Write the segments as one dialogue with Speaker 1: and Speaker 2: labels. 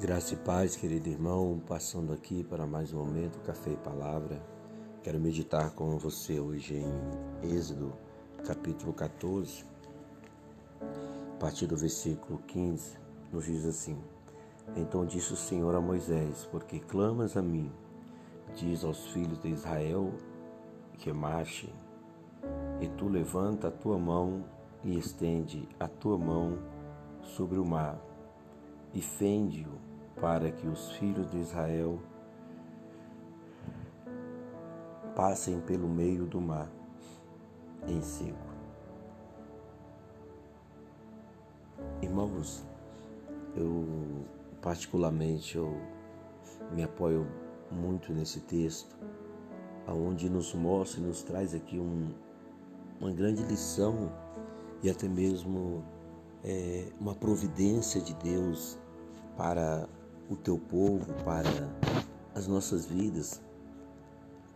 Speaker 1: Graça e paz, querido irmão, passando aqui para mais um momento, Café e Palavra. Quero meditar com você hoje em Êxodo, capítulo 14, a partir do versículo 15, nos diz assim: Então disse o Senhor a Moisés: Porque clamas a mim, diz aos filhos de Israel que marchem, e tu levanta a tua mão e estende a tua mão sobre o mar, e fende-o para que os filhos de Israel passem pelo meio do mar em seco. Irmãos, eu particularmente eu me apoio muito nesse texto, aonde nos mostra e nos traz aqui um, uma grande lição e até mesmo é, uma providência de Deus para o teu povo, para as nossas vidas,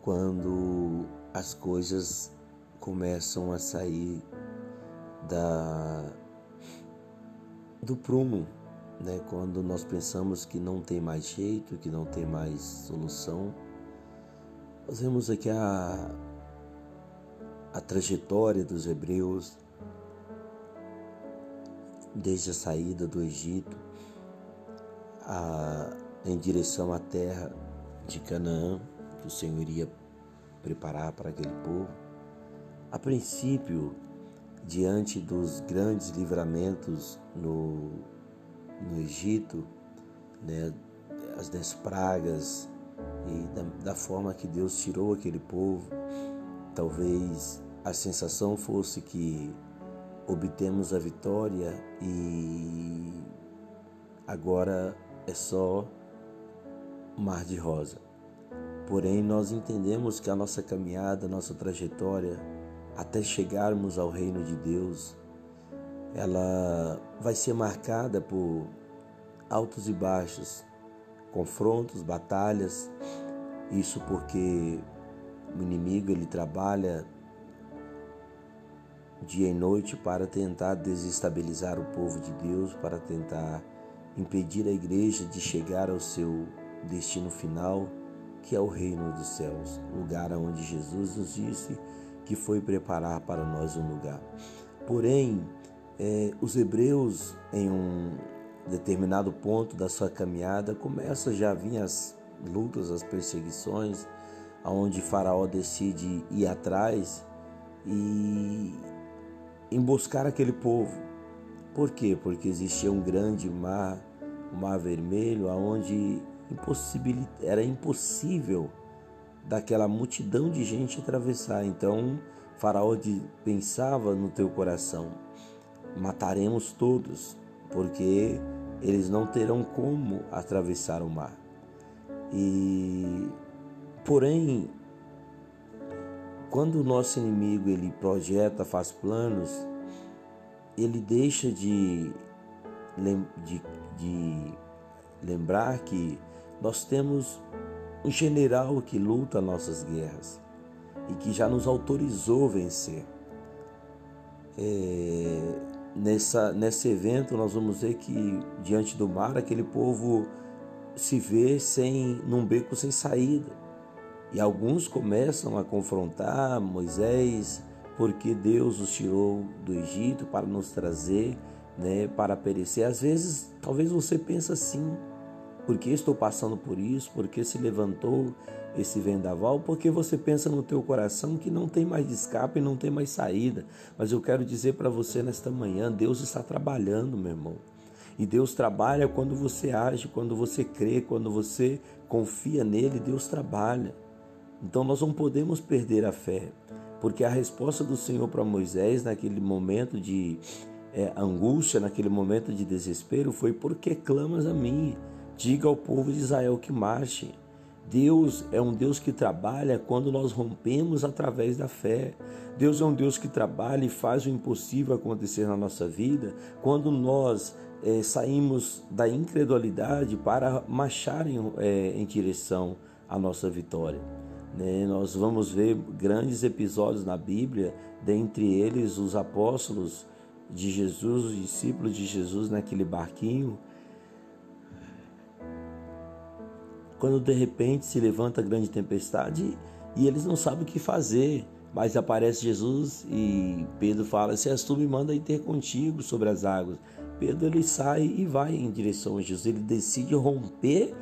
Speaker 1: quando as coisas começam a sair da do prumo, né? Quando nós pensamos que não tem mais jeito, que não tem mais solução, nós vemos aqui a a trajetória dos hebreus desde a saída do Egito a, em direção à terra de Canaã, que o Senhor iria preparar para aquele povo. A princípio, diante dos grandes livramentos no, no Egito, né, as dez pragas e da, da forma que Deus tirou aquele povo, talvez a sensação fosse que obtemos a vitória e agora é só mar de rosa. Porém, nós entendemos que a nossa caminhada, a nossa trajetória até chegarmos ao reino de Deus, ela vai ser marcada por altos e baixos, confrontos, batalhas. Isso porque o inimigo ele trabalha dia e noite para tentar desestabilizar o povo de Deus, para tentar impedir a igreja de chegar ao seu destino final, que é o reino dos céus, lugar onde Jesus nos disse que foi preparar para nós um lugar. Porém, é, os hebreus, em um determinado ponto da sua caminhada, começam já a vir as lutas, as perseguições, aonde Faraó decide ir atrás e emboscar aquele povo por quê? Porque existia um grande mar, o um mar vermelho, aonde era impossível daquela multidão de gente atravessar. Então, Faraó pensava no teu coração: mataremos todos, porque eles não terão como atravessar o mar. E porém, quando o nosso inimigo ele projeta, faz planos, ele deixa de, de, de lembrar que nós temos um general que luta nossas guerras e que já nos autorizou vencer. É, nessa, nesse evento nós vamos ver que diante do mar aquele povo se vê sem num beco sem saída e alguns começam a confrontar Moisés porque Deus os tirou do Egito para nos trazer, né, para perecer. Às vezes, talvez você pense assim: por que estou passando por isso? Por que se levantou esse vendaval? Porque você pensa no teu coração que não tem mais escape, não tem mais saída. Mas eu quero dizer para você nesta manhã, Deus está trabalhando, meu irmão. E Deus trabalha quando você age, quando você crê, quando você confia nele, Deus trabalha. Então nós não podemos perder a fé. Porque a resposta do Senhor para Moisés naquele momento de é, angústia, naquele momento de desespero, foi: Porque clamas a mim? Diga ao povo de Israel que marche. Deus é um Deus que trabalha quando nós rompemos através da fé. Deus é um Deus que trabalha e faz o impossível acontecer na nossa vida quando nós é, saímos da incredulidade para marchar em, é, em direção à nossa vitória. Né? Nós vamos ver grandes episódios na Bíblia, dentre eles os apóstolos de Jesus, os discípulos de Jesus naquele barquinho, quando de repente se levanta grande tempestade e eles não sabem o que fazer. Mas aparece Jesus e Pedro fala: Se és tu, me manda ir ter contigo sobre as águas. Pedro ele sai e vai em direção a Jesus. Ele decide romper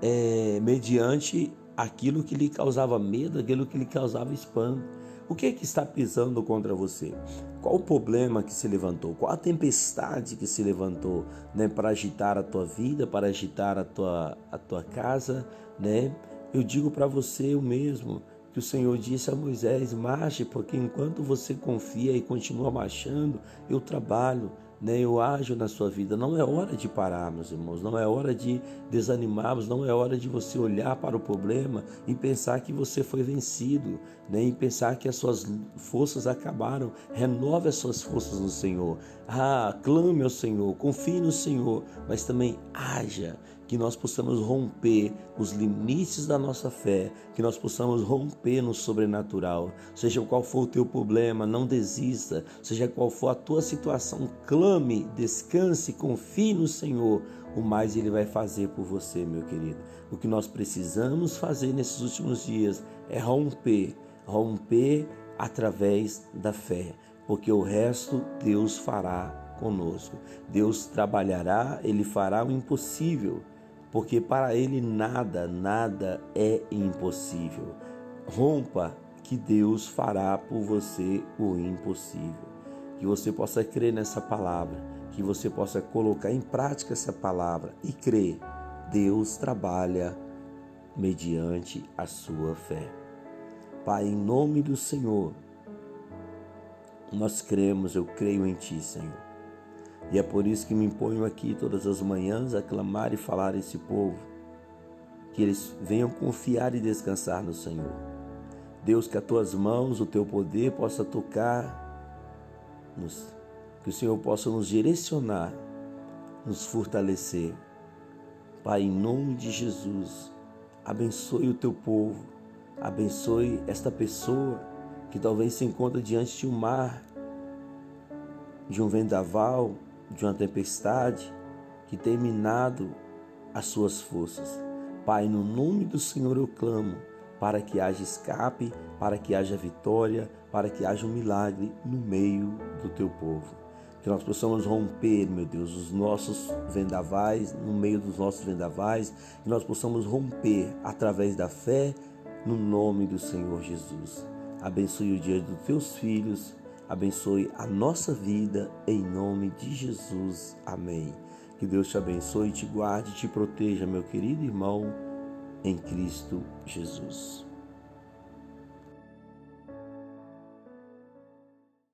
Speaker 1: é, mediante aquilo que lhe causava medo, aquilo que lhe causava espanto. O que é que está pisando contra você? Qual o problema que se levantou? Qual a tempestade que se levantou, né, para agitar a tua vida, para agitar a tua a tua casa, né? Eu digo para você o mesmo que o Senhor disse a Moisés: marche, porque enquanto você confia e continua marchando, eu trabalho, né, eu ajo na sua vida. Não é hora de parar, irmãos, não é hora de desanimarmos, não é hora de você olhar para o problema e pensar que você foi vencido, né, e pensar que as suas forças acabaram. Renove as suas forças no Senhor. Ah, clame ao Senhor, confie no Senhor, mas também haja que nós possamos romper os limites da nossa fé, que nós possamos romper no sobrenatural. Seja qual for o teu problema, não desista. Seja qual for a tua situação, clame, descanse, confie no Senhor. O mais Ele vai fazer por você, meu querido. O que nós precisamos fazer nesses últimos dias é romper, romper através da fé, porque o resto Deus fará conosco. Deus trabalhará, Ele fará o impossível porque para ele nada, nada é impossível. Rompa que Deus fará por você o impossível. Que você possa crer nessa palavra, que você possa colocar em prática essa palavra e crer. Deus trabalha mediante a sua fé. Pai, em nome do Senhor, nós cremos, eu creio em Ti, Senhor. E é por isso que me imponho aqui todas as manhãs a clamar e falar a esse povo, que eles venham confiar e descansar no Senhor. Deus, que as tuas mãos, o teu poder possa tocar, nos, que o Senhor possa nos direcionar, nos fortalecer. Pai, em nome de Jesus, abençoe o teu povo, abençoe esta pessoa que talvez se encontra diante de um mar, de um vendaval, de uma tempestade que tem minado as suas forças. Pai, no nome do Senhor eu clamo para que haja escape, para que haja vitória, para que haja um milagre no meio do teu povo. Que nós possamos romper, meu Deus, os nossos vendavais, no meio dos nossos vendavais, que nós possamos romper através da fé no nome do Senhor Jesus. Abençoe o dia dos teus filhos abençoe a nossa vida em nome de Jesus. Amém. Que Deus te abençoe, te guarde, te proteja, meu querido irmão, em Cristo Jesus.